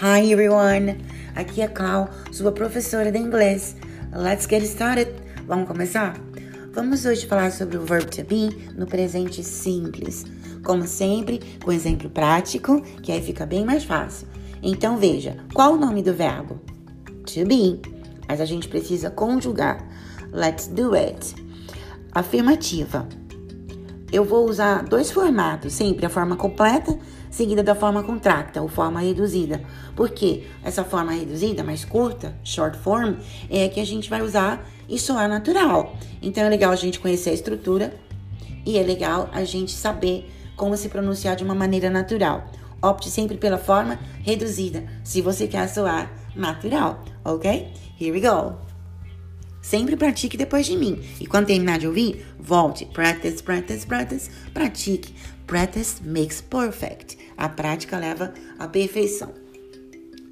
Hi everyone! Aqui é Clau, sua professora de inglês. Let's get started! Vamos começar? Vamos hoje falar sobre o verb to be no presente simples. Como sempre, com exemplo prático, que aí fica bem mais fácil. Então veja, qual o nome do verbo? To be. Mas a gente precisa conjugar. Let's do it. Afirmativa. Eu vou usar dois formatos, sempre a forma completa seguida da forma contracta ou forma reduzida. Porque essa forma reduzida, mais curta, short form, é a que a gente vai usar e soar natural. Então é legal a gente conhecer a estrutura e é legal a gente saber como se pronunciar de uma maneira natural. Opte sempre pela forma reduzida, se você quer soar natural, ok? Here we go. Sempre pratique depois de mim. E quando terminar de ouvir, volte. Practice, practice, practice. Pratique. Practice makes perfect. A prática leva à perfeição.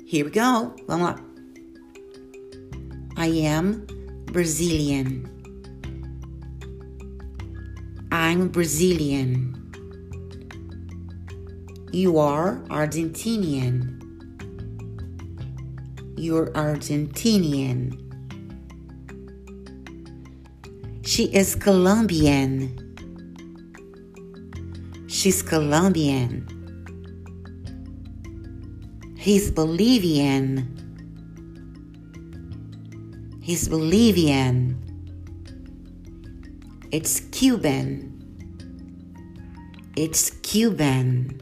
Here we go. Vamos lá. I am Brazilian. I'm Brazilian. You are Argentinian. You're Argentinian. She is Colombian. She's Colombian. He's Bolivian. He's Bolivian. It's Cuban. It's Cuban.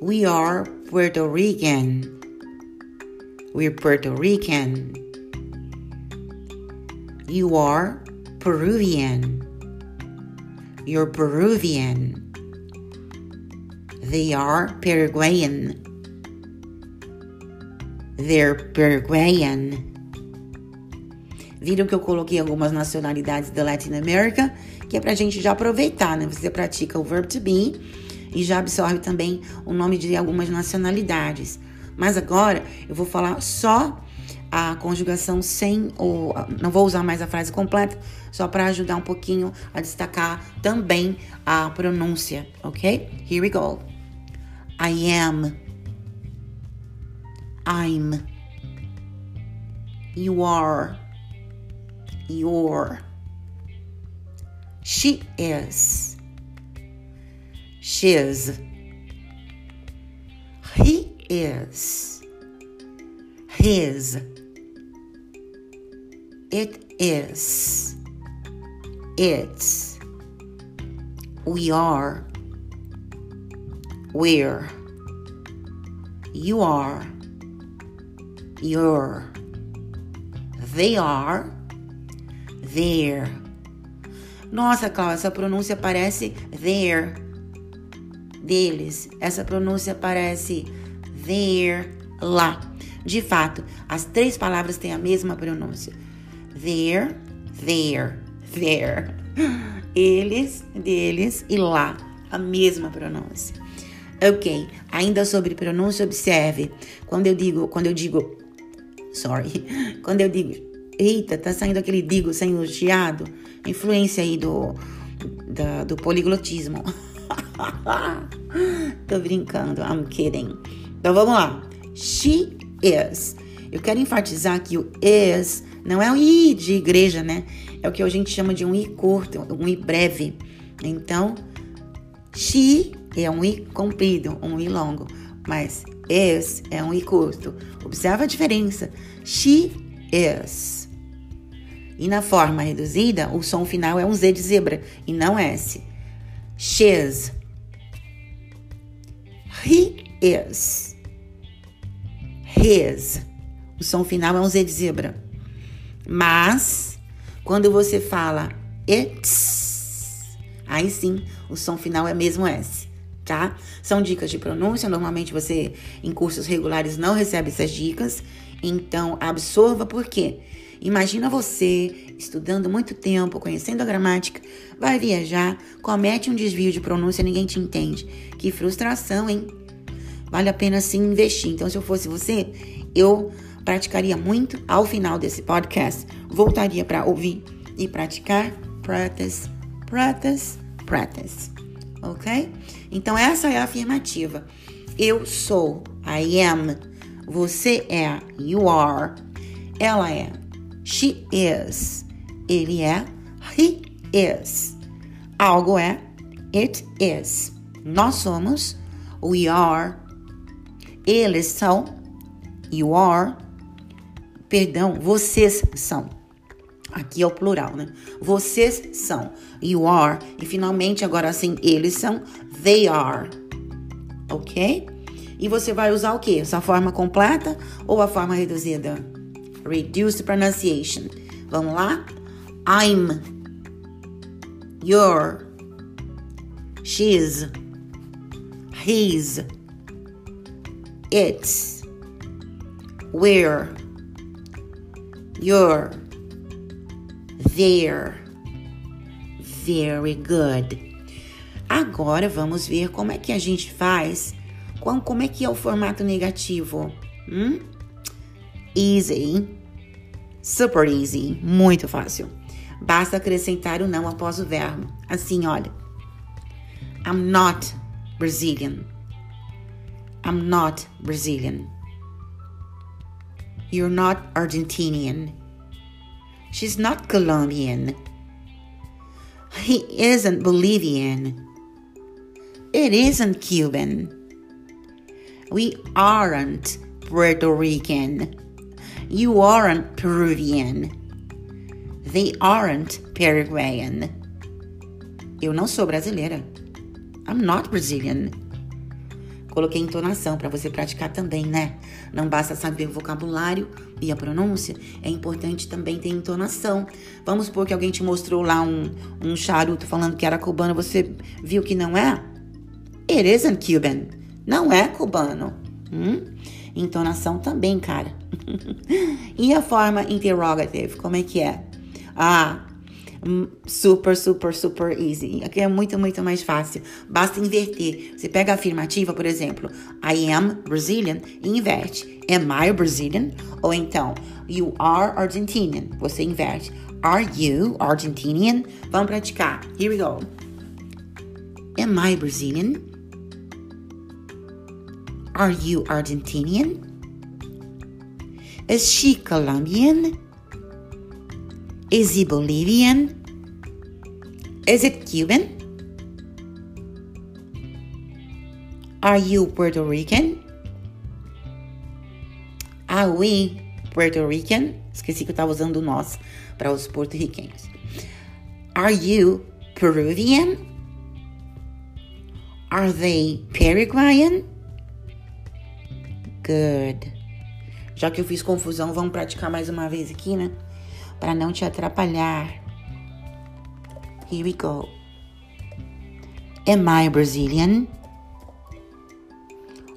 We are Puerto Rican. We're Puerto Rican. You are Peruvian. You're Peruvian. They are Paraguayan. They're Paraguayan. Viram que eu coloquei algumas nacionalidades da Latin America, que é pra gente já aproveitar, né? Você pratica o verb to be e já absorve também o nome de algumas nacionalidades. Mas agora eu vou falar só a conjugação sem ou não vou usar mais a frase completa, só para ajudar um pouquinho a destacar também a pronúncia, ok? Here we go. I am. I'm. You are. You're. She is. She's. He is. His. It is. It's. We are. We're. You are. You're. They are. They're. Nossa, Cláudia, essa pronúncia parece there. Deles. Essa pronúncia parece there. Lá. De fato, as três palavras têm a mesma pronúncia. There, there, there. Eles, deles e lá. A mesma pronúncia. Ok, ainda sobre pronúncia, observe. Quando eu digo, quando eu digo, sorry, quando eu digo, eita, tá saindo aquele digo sem o chiado, influência aí do, do poliglotismo. Tô brincando, I'm kidding. Então vamos lá. She is. Eu quero enfatizar que o is não é um i de igreja, né? É o que a gente chama de um i curto, um i breve. Então, she é um i comprido, um i longo, mas is é um i curto. Observa a diferença. She is. E na forma reduzida, o som final é um Z de zebra e não S. She's. He is. His. O som final é um Z de zebra. Mas, quando você fala it's, aí sim, o som final é mesmo S, tá? São dicas de pronúncia. Normalmente você, em cursos regulares, não recebe essas dicas. Então, absorva, por quê? Imagina você estudando muito tempo, conhecendo a gramática, vai viajar, comete um desvio de pronúncia, ninguém te entende. Que frustração, hein? Vale a pena sim investir. Então, se eu fosse você, eu praticaria muito ao final desse podcast. Voltaria para ouvir e praticar. Practice, practice, practice. Ok? Então, essa é a afirmativa. Eu sou. I am. Você é. You are. Ela é. She is. Ele é. He is. Algo é. It is. Nós somos. We are. Eles são. You are. Perdão, vocês são. Aqui é o plural, né? Vocês são. You are. E finalmente, agora sim, eles são. They are. Ok? E você vai usar o quê? Essa forma completa ou a forma reduzida? Reduced pronunciation. Vamos lá? I'm. You're. She's. He's. It's. We're. You're. There. Very good. Agora vamos ver como é que a gente faz, como é que é o formato negativo. Hum? Easy. Super easy. Muito fácil. Basta acrescentar o não após o verbo. Assim, olha. I'm not Brazilian. I'm not Brazilian. You're not Argentinian. She's not Colombian. He isn't Bolivian. It isn't Cuban. We aren't Puerto Rican. You aren't Peruvian. They aren't Paraguayan. Eu não sou brasileira. I'm not Brazilian. Coloquei entonação para você praticar também, né? Não basta saber o vocabulário e a pronúncia, é importante também ter entonação. Vamos supor que alguém te mostrou lá um, um charuto falando que era cubano, você viu que não é? It isn't Cuban. Não é cubano. Hum? Entonação também, cara. e a forma interrogative, como é que é? Ah, super, super, super easy. Aqui é muito, muito mais fácil. Basta inverter. Você pega a afirmativa, por exemplo, I am Brazilian e inverte. Am I Brazilian? Ou então, you are Argentinian. Você inverte. Are you Argentinian? Vamos praticar. Here we go. Am I Brazilian? Are you Argentinian? Is she Colombian? Is he Bolivian? Is it Cuban? Are you Puerto Rican? Are we Puerto Rican? Esqueci que eu estava usando nós para os porto-riquenhos. Are you Peruvian? Are they Paraguayan? Good. Já que eu fiz confusão, vamos praticar mais uma vez aqui, né? Para não te atrapalhar. Here we go. Am I Brazilian?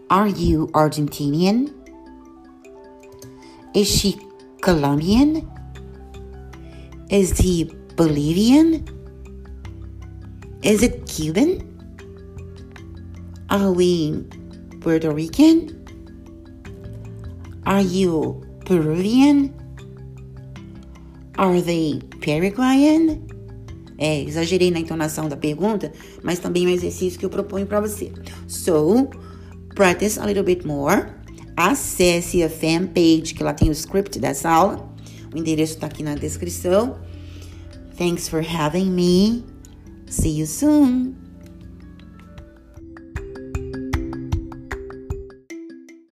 Are you Argentinian? Is she Colombian? Is he Bolivian? Is it Cuban? Are we Puerto Rican? Are you Peruvian? Are they Paraguayan? É, exagerei na entonação da pergunta, mas também é um exercício que eu proponho para você. So, practice a little bit more. Acesse a fanpage, que lá tem o script dessa aula. O endereço está aqui na descrição. Thanks for having me. See you soon.